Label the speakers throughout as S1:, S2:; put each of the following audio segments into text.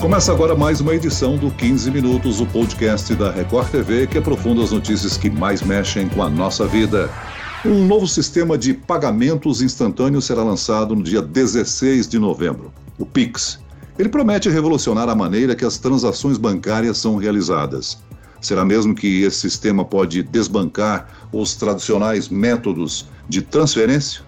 S1: Começa agora mais uma edição do 15 Minutos, o podcast da Record TV que aprofunda as notícias que mais mexem com a nossa vida. Um novo sistema de pagamentos instantâneos será lançado no dia 16 de novembro, o Pix. Ele promete revolucionar a maneira que as transações bancárias são realizadas. Será mesmo que esse sistema pode desbancar os tradicionais métodos de transferência?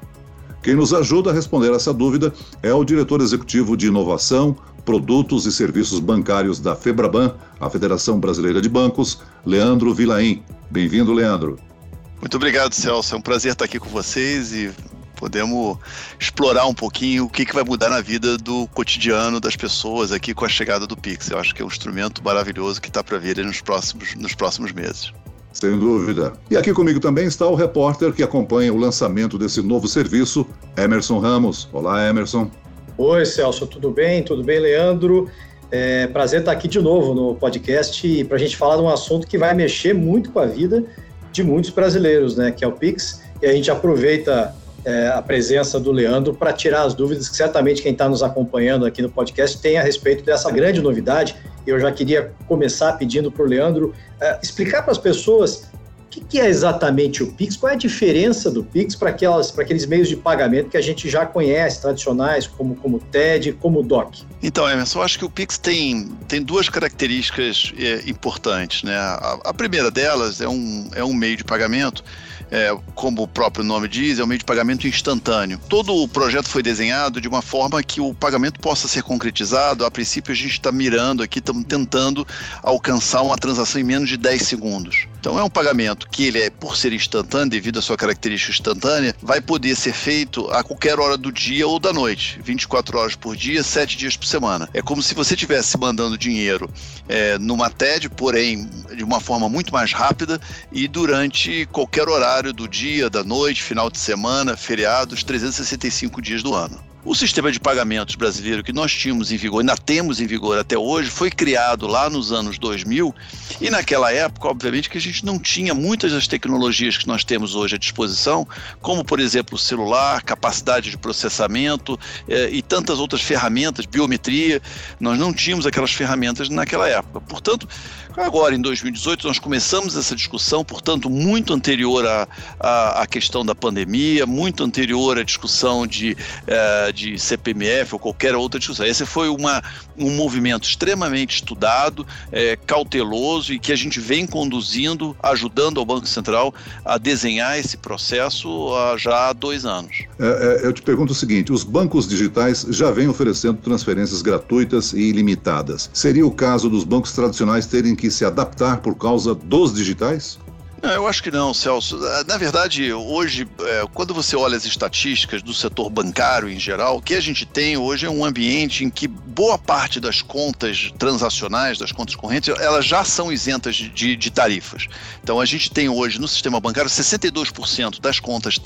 S1: Quem nos ajuda a responder essa dúvida é o diretor executivo de inovação, produtos e serviços bancários da Febraban, a Federação Brasileira de Bancos, Leandro Vilaim. Bem-vindo, Leandro.
S2: Muito obrigado, Celso. É um prazer estar aqui com vocês e podemos explorar um pouquinho o que, que vai mudar na vida do cotidiano das pessoas aqui com a chegada do Pix. Eu acho que é um instrumento maravilhoso que está para vir nos próximos, nos próximos meses.
S1: Sem dúvida. E aqui comigo também está o repórter que acompanha o lançamento desse novo serviço, Emerson Ramos. Olá, Emerson.
S3: Oi, Celso, tudo bem? Tudo bem, Leandro? É prazer estar aqui de novo no podcast para a gente falar de um assunto que vai mexer muito com a vida de muitos brasileiros, né? Que é o Pix. E a gente aproveita é, a presença do Leandro para tirar as dúvidas que certamente quem está nos acompanhando aqui no podcast tem a respeito dessa grande novidade. Eu já queria começar pedindo para o Leandro é, explicar para as pessoas que, que, é exatamente o Pix, qual é a diferença do Pix para aqueles meios de pagamento que a gente já conhece, tradicionais, como, como TED, como o DOC.
S2: Então, Emerson, eu acho que o Pix tem, tem duas características é, importantes. Né? A, a, primeira delas é um, é um meio de pagamento é, como o próprio nome diz, é um meio de pagamento instantâneo. Todo o projeto foi desenhado de uma forma que o pagamento possa ser concretizado. A princípio, a gente está mirando aqui, estamos tentando alcançar uma transação em menos de 10 segundos. Então, é um pagamento que ele é, por ser instantâneo, devido à sua característica instantânea, vai poder ser feito a qualquer hora do dia ou da noite, 24 horas por dia, 7 dias por semana. É como se você estivesse mandando dinheiro é, numa TED, porém de uma forma muito mais rápida e durante qualquer horário horário do dia, da noite, final de semana, feriados, 365 dias do ano. O sistema de pagamentos brasileiro que nós tínhamos em vigor, ainda temos em vigor até hoje, foi criado lá nos anos 2000 e naquela época, obviamente, que a gente não tinha muitas das tecnologias que nós temos hoje à disposição, como, por exemplo, o celular, capacidade de processamento eh, e tantas outras ferramentas, biometria. Nós não tínhamos aquelas ferramentas naquela época. Portanto, agora em 2018 nós começamos essa discussão, portanto, muito anterior à, à, questão da pandemia, muito anterior à discussão de. Eh, de CPMF ou qualquer outra discussão. Esse foi uma, um movimento extremamente estudado, é, cauteloso e que a gente vem conduzindo, ajudando ao Banco Central a desenhar esse processo há já dois anos.
S1: É, é, eu te pergunto o seguinte: os bancos digitais já vêm oferecendo transferências gratuitas e ilimitadas. Seria o caso dos bancos tradicionais terem que se adaptar por causa dos digitais?
S2: Não, eu acho que não, Celso. Ah, na verdade, hoje, é, quando você olha as estatísticas do setor bancário em geral, o que a gente tem hoje é um ambiente em que boa parte das contas transacionais, das contas correntes, elas já são isentas de, de tarifas. Então, a gente tem hoje no sistema bancário 62% das contas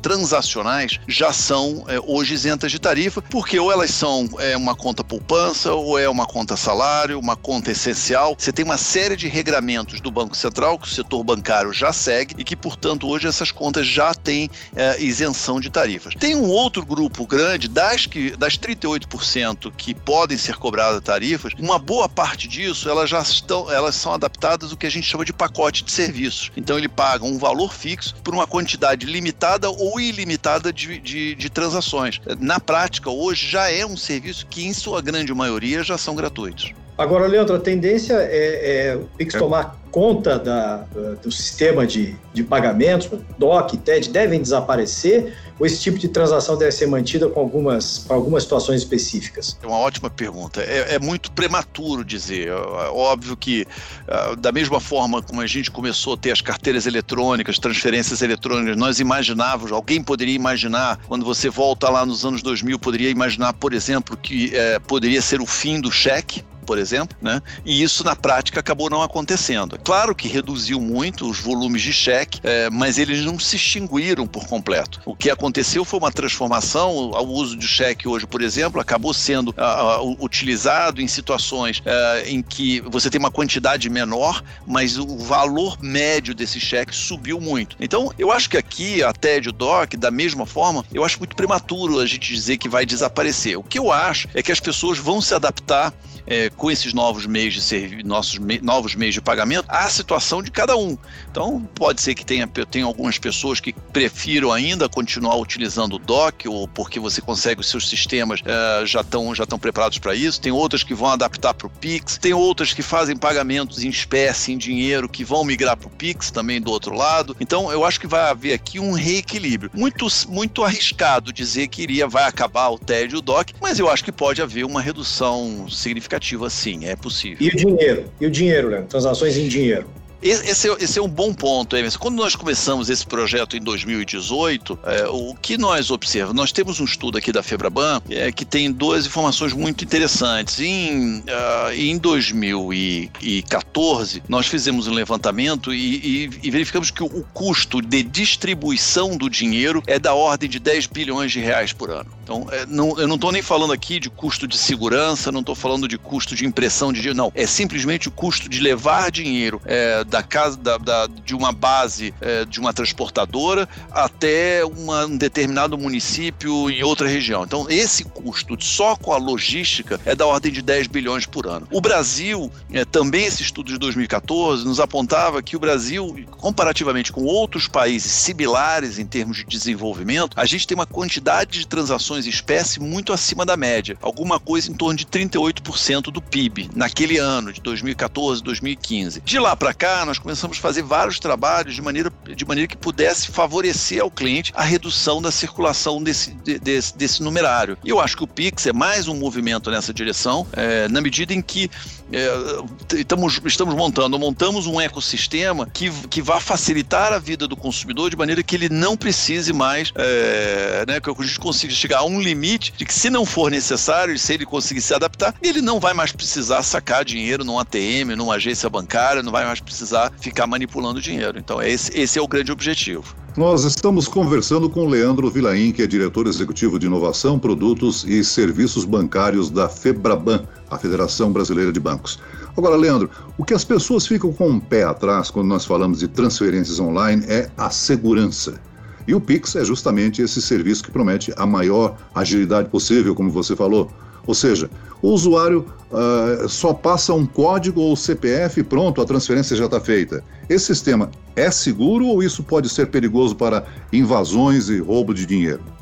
S2: transacionais já são é, hoje isentas de tarifa, porque ou elas são é, uma conta poupança, ou é uma conta salário, uma conta essencial. Você tem uma série de regramentos do Banco Central que o setor bancário já segue e que, portanto, hoje essas contas já têm é, isenção de tarifas. Tem um outro grupo grande, das, que, das 38% que podem ser cobradas tarifas, uma boa parte disso elas já estão, elas são adaptadas ao que a gente chama de pacote de serviços. Então ele paga um valor fixo por uma quantidade limitada ou ilimitada de, de, de transações. Na prática, hoje já é um serviço que, em sua grande maioria, já são gratuitos.
S3: Agora, Leandro, a tendência é, é o Pix é. tomar conta da, do sistema de, de pagamentos, DOC, TED, devem desaparecer ou esse tipo de transação deve ser mantida com algumas, para algumas situações específicas?
S2: É uma ótima pergunta. É, é muito prematuro dizer. É, é óbvio que, uh, da mesma forma como a gente começou a ter as carteiras eletrônicas, transferências eletrônicas, nós imaginávamos, alguém poderia imaginar, quando você volta lá nos anos 2000, poderia imaginar, por exemplo, que uh, poderia ser o fim do cheque por exemplo, né? E isso na prática acabou não acontecendo. Claro que reduziu muito os volumes de cheque, é, mas eles não se extinguiram por completo. O que aconteceu foi uma transformação. O uso de cheque hoje, por exemplo, acabou sendo a, utilizado em situações é, em que você tem uma quantidade menor, mas o valor médio desse cheque subiu muito. Então, eu acho que aqui a TED DOC, da mesma forma, eu acho muito prematuro a gente dizer que vai desaparecer. O que eu acho é que as pessoas vão se adaptar é, com esses novos meios de serviço, nossos me, novos meios de pagamento, a situação de cada um. Então, pode ser que tenha, tenha algumas pessoas que prefiram ainda continuar utilizando o DOC, ou porque você consegue os seus sistemas uh, já estão já preparados para isso. Tem outras que vão adaptar para o Pix, tem outras que fazem pagamentos em espécie, em dinheiro, que vão migrar para o Pix também do outro lado. Então, eu acho que vai haver aqui um reequilíbrio. Muito, muito arriscado dizer que iria vai acabar o TED e o DOC, mas eu acho que pode haver uma redução significativa sim, é possível.
S3: E o dinheiro? E o dinheiro, Leandro? Transações em dinheiro?
S2: Esse é, esse é, um bom ponto, Emerson. Quando nós começamos esse projeto em 2018, é, o que nós observamos? Nós temos um estudo aqui da Febraban é, que tem duas informações muito interessantes. Em, uh, em 2014, nós fizemos um levantamento e, e, e, verificamos que o custo de distribuição do dinheiro é da ordem de 10 bilhões de reais por ano. Então, é, não, eu não estou nem falando aqui de custo de segurança, não estou falando de custo de impressão de dinheiro, não. É simplesmente o custo de levar dinheiro é, da casa da, da, de uma base é, de uma transportadora até uma, um determinado município em outra região. Então, esse custo só com a logística é da ordem de 10 bilhões por ano. O Brasil, é, também esse estudo de 2014, nos apontava que o Brasil, comparativamente com outros países similares em termos de desenvolvimento, a gente tem uma quantidade de transações espécie muito acima da média, alguma coisa em torno de 38% do PIB naquele ano de 2014, 2015. De lá para cá, nós começamos a fazer vários trabalhos de maneira, de maneira que pudesse favorecer ao cliente a redução da circulação desse, desse, desse numerário. E eu acho que o Pix é mais um movimento nessa direção, é, na medida em que é, estamos, estamos montando, montamos um ecossistema que, que vá facilitar a vida do consumidor de maneira que ele não precise mais, é, né, que a gente consiga chegar a um limite de que se não for necessário, se ele conseguir se adaptar, ele não vai mais precisar sacar dinheiro num ATM, numa agência bancária, não vai mais precisar precisar ficar manipulando dinheiro. Então, esse, esse é o grande objetivo.
S1: Nós estamos conversando com Leandro Vilaim, que é diretor executivo de inovação, produtos e serviços bancários da FEBRABAN, a Federação Brasileira de Bancos. Agora, Leandro, o que as pessoas ficam com o um pé atrás quando nós falamos de transferências online é a segurança. E o Pix é justamente esse serviço que promete a maior agilidade possível, como você falou. Ou seja, o usuário uh, só passa um código ou CPF e pronto, a transferência já está feita. Esse sistema é seguro ou isso pode ser perigoso para invasões e roubo de dinheiro?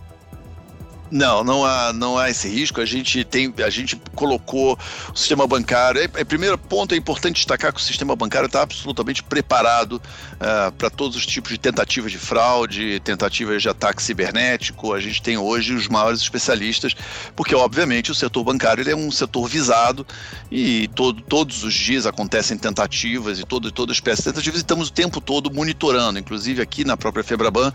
S2: Não, não há, não há esse risco. A gente tem, a gente colocou o sistema bancário. É, é, primeiro ponto é importante destacar que o sistema bancário está absolutamente preparado uh, para todos os tipos de tentativas de fraude, tentativas de ataque cibernético. A gente tem hoje os maiores especialistas, porque obviamente o setor bancário é um setor visado e todo, todos os dias acontecem tentativas e todo, toda espécie de tentativas. E estamos o tempo todo monitorando. Inclusive aqui na própria Febraban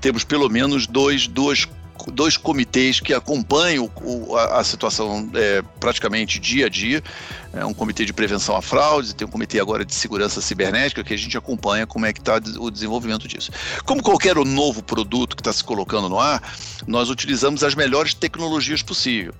S2: temos pelo menos dois, duas dois comitês que acompanham o, a, a, situação é, praticamente dia a dia. É um comitê de prevenção a fraudes, tem um comitê agora de segurança cibernética que a gente acompanha como é que está o desenvolvimento disso. Como qualquer novo produto que está se colocando no ar, nós utilizamos as melhores tecnologias possível.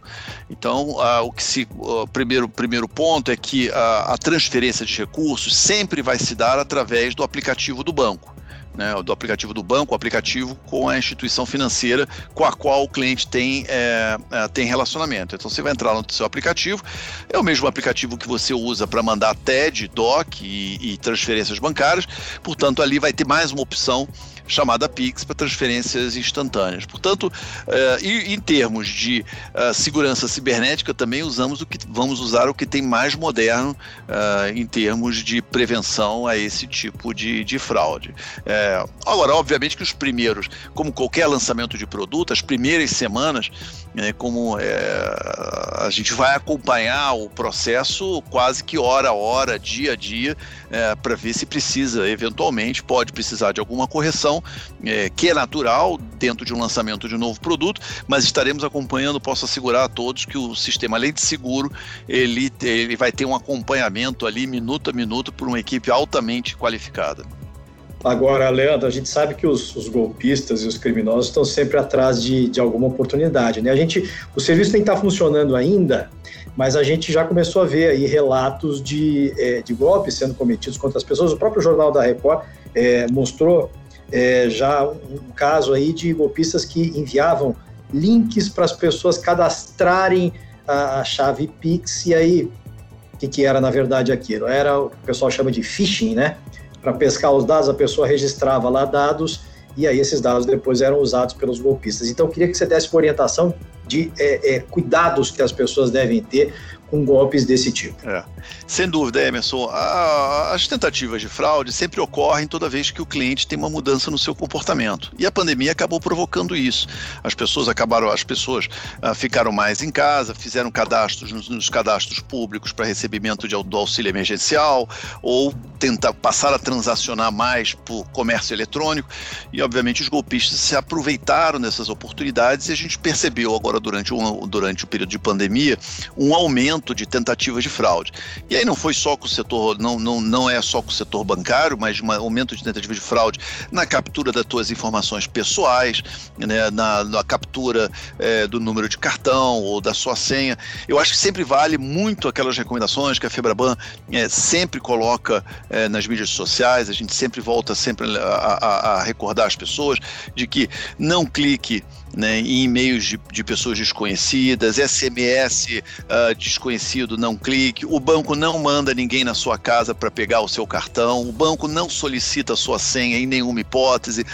S2: Então, a, o que se primeiro primeiro ponto é que a, a transferência de recursos sempre vai se dar através do aplicativo do banco né, do aplicativo do banco, o aplicativo com a instituição financeira com a qual o cliente tem, é, é, tem relacionamento. Então você vai entrar no seu aplicativo, é o mesmo aplicativo que você usa para mandar TED, DOC e, e transferências bancárias, portanto ali vai ter mais uma opção chamada Pix para transferências instantâneas. Portanto, uh, e em termos de uh, segurança cibernética, também usamos o que vamos usar o que tem mais moderno uh, em termos de prevenção a esse tipo de, de fraude. agora, obviamente que os primeiros, como qualquer lançamento de produto, as primeiras semanas, né, como a gente vai acompanhar o processo quase que hora a hora, dia a dia, para ver se precisa, eventualmente, pode precisar de alguma correção é, que é natural dentro de um lançamento de um novo produto, mas estaremos acompanhando, posso assegurar a todos que o sistema, além de seguro, ele, ele vai ter um acompanhamento ali minuto a minuto por uma equipe altamente qualificada.
S3: Agora, Leandro, a gente sabe que os, os, golpistas e os criminosos estão sempre atrás de, de alguma oportunidade, né? A gente, o serviço nem está funcionando ainda, mas a gente já começou a ver aí relatos de, é, de golpes sendo cometidos contra as pessoas. O próprio Jornal da Record é, mostrou é, já um caso aí de golpistas que enviavam links para as pessoas cadastrarem a, a, chave Pix e aí O que, que era, na verdade, aquilo? Era o que o pessoal chama de phishing, né? Para pescar os dados, a pessoa registrava lá dados e aí esses dados depois eram usados pelos golpistas. Então, eu queria que você desse uma orientação de é, é, cuidados que as pessoas devem ter com golpes desse tipo.
S2: É. Sem dúvida, Emerson. A, as tentativas de fraude sempre ocorrem toda vez que o cliente tem uma mudança no seu comportamento. E a pandemia acabou provocando isso. As pessoas acabaram, as pessoas ah, ficaram mais em casa, fizeram cadastros nos, nos cadastros públicos para recebimento de, do auxílio emergencial ou tentar passar a transacionar mais por comércio eletrônico. E obviamente os golpistas se aproveitaram dessas oportunidades e a gente percebeu agora durante, um, durante o período de pandemia um aumento aumento de tentativas de fraude. E aí não foi só com o setor, não, não, não é só com o setor bancário, mas um aumento de tentativas de fraude na captura das tuas informações pessoais, né, na, na captura é, do número de cartão ou da sua senha. Eu acho que sempre vale muito aquelas recomendações que a Febraban é, sempre coloca é, nas mídias sociais, a gente sempre volta sempre a, a, a recordar as pessoas de que não clique né, em e-mails de, de, pessoas desconhecidas, SMS uh, ah, desconhecido, não clique. O banco não manda ninguém na sua casa para pegar o seu cartão, o banco não solicita a sua senha em nenhuma hipótese.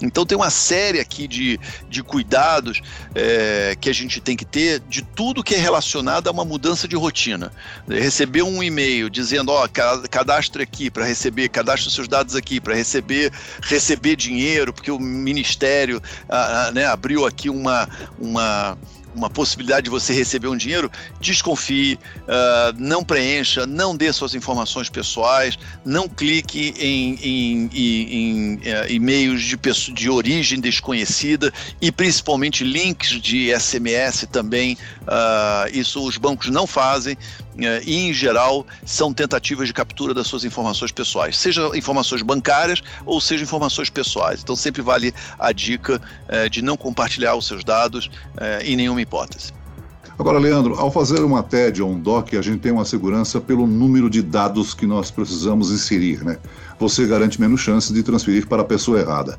S2: Então, tem uma série aqui de, de cuidados é, que a gente tem que ter de tudo que é relacionado a uma mudança de rotina. Receber um e-mail dizendo: Ó, cadastre aqui para receber, cadastre seus dados aqui para receber, receber dinheiro, porque o ministério uh, né, abriu aqui uma, uma, uma possibilidade de você receber um dinheiro, desconfie, uh, não preencha, não dê suas informações pessoais, não clique em, em, em, em uh, e-mails de, de origem desconhecida e principalmente links de SMS também. Uh, isso os bancos não fazem. Eh, e, em geral, são tentativas de captura das suas informações pessoais, seja informações bancárias ou seja informações pessoais. Então, sempre vale a dica eh, de não compartilhar os seus dados eh, em nenhuma hipótese.
S1: Agora, Leandro, ao fazer uma TED ou um DOC, a gente tem uma segurança pelo número de dados que nós precisamos inserir, né? Você garante menos chance de transferir para a pessoa errada.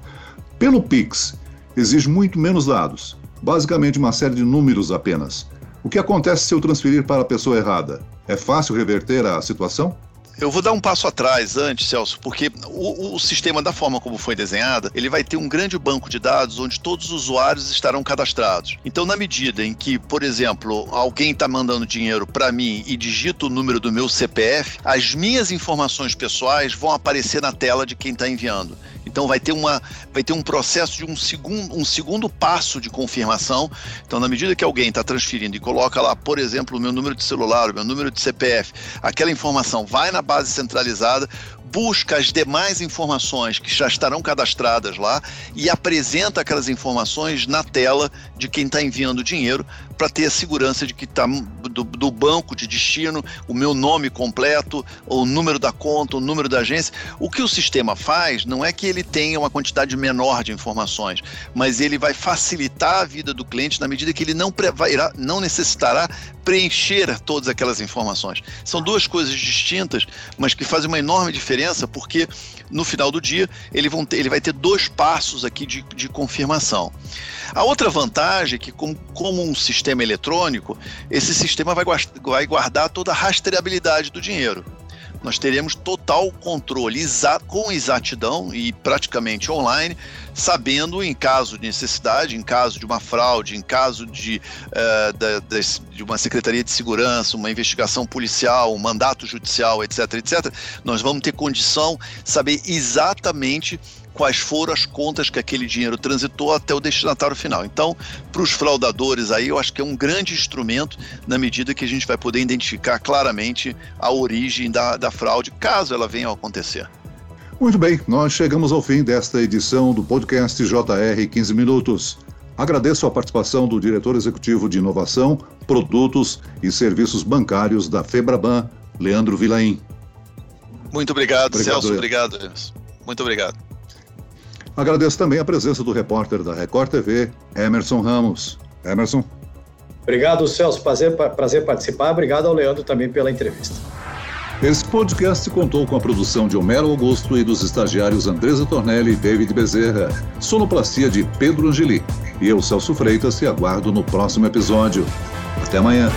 S1: Pelo Pix, exige muito menos dados, basicamente uma série de números apenas. O que acontece se eu transferir para a pessoa errada? É fácil reverter a situação?
S2: Eu vou dar um passo atrás antes, Celso, porque o, o, sistema, da forma como foi desenhada, ele vai ter um grande banco de dados onde todos os usuários estarão cadastrados. Então, na medida em que, por exemplo, alguém está mandando dinheiro para mim e digita o número do meu CPF, as minhas informações pessoais vão aparecer na tela de quem está enviando. Então vai ter, uma, vai ter um processo de um segundo, um segundo passo de confirmação. Então, na medida que alguém está transferindo e coloca lá, por exemplo, o meu número de celular, o meu número de CPF, aquela informação vai na base centralizada, busca as demais informações que já estarão cadastradas lá e apresenta aquelas informações na tela de quem está enviando o dinheiro para ter a segurança de que está do, do, banco de destino, o meu nome completo, o número da conta, o número da agência. O que o sistema faz não é que ele tenha uma quantidade menor de informações, mas ele vai facilitar a vida do cliente na medida que ele não, vai, não necessitará preencher todas aquelas informações. São duas coisas distintas, mas que fazem uma enorme diferença, porque no final do dia ele, ter, ele vai ter dois passos aqui de, de confirmação. A outra vantagem é que, como, como um sistema eletrônico, esse sistema vai, vai guardar toda a rastreabilidade do dinheiro. Nós teremos total controle com exatidão e praticamente online, sabendo em caso de necessidade, em caso de uma fraude, em caso de, da, de uma secretaria de segurança, uma investigação policial, um mandato judicial, etc, etc, nós vamos ter condição saber exatamente quais foram as contas que aquele dinheiro transitou até o destinatário final. Então, para os fraudadores aí, eu acho que é um grande instrumento na medida que a gente vai poder identificar claramente a origem da, da fraude, caso ela venha a acontecer.
S1: Muito bem, nós chegamos ao fim desta edição do podcast JR 15 Minutos. Agradeço a participação do diretor executivo de inovação, produtos e serviços bancários da Febraban, Leandro Vilaim.
S2: Muito obrigado, obrigado Celso. Obrigado. Muito obrigado.
S1: Agradeço também a presença do repórter da Record TV, Emerson Ramos. Emerson.
S3: Obrigado, Celso. Prazer, prazer participar. Obrigado ao Leandro também pela entrevista.
S1: Esse podcast contou com a produção de Homero Augusto e dos estagiários Andresa Tornelli e David Bezerra, sonoplastia de Pedro Angeli. E eu, Celso Freitas, te aguardo no próximo episódio. Até amanhã.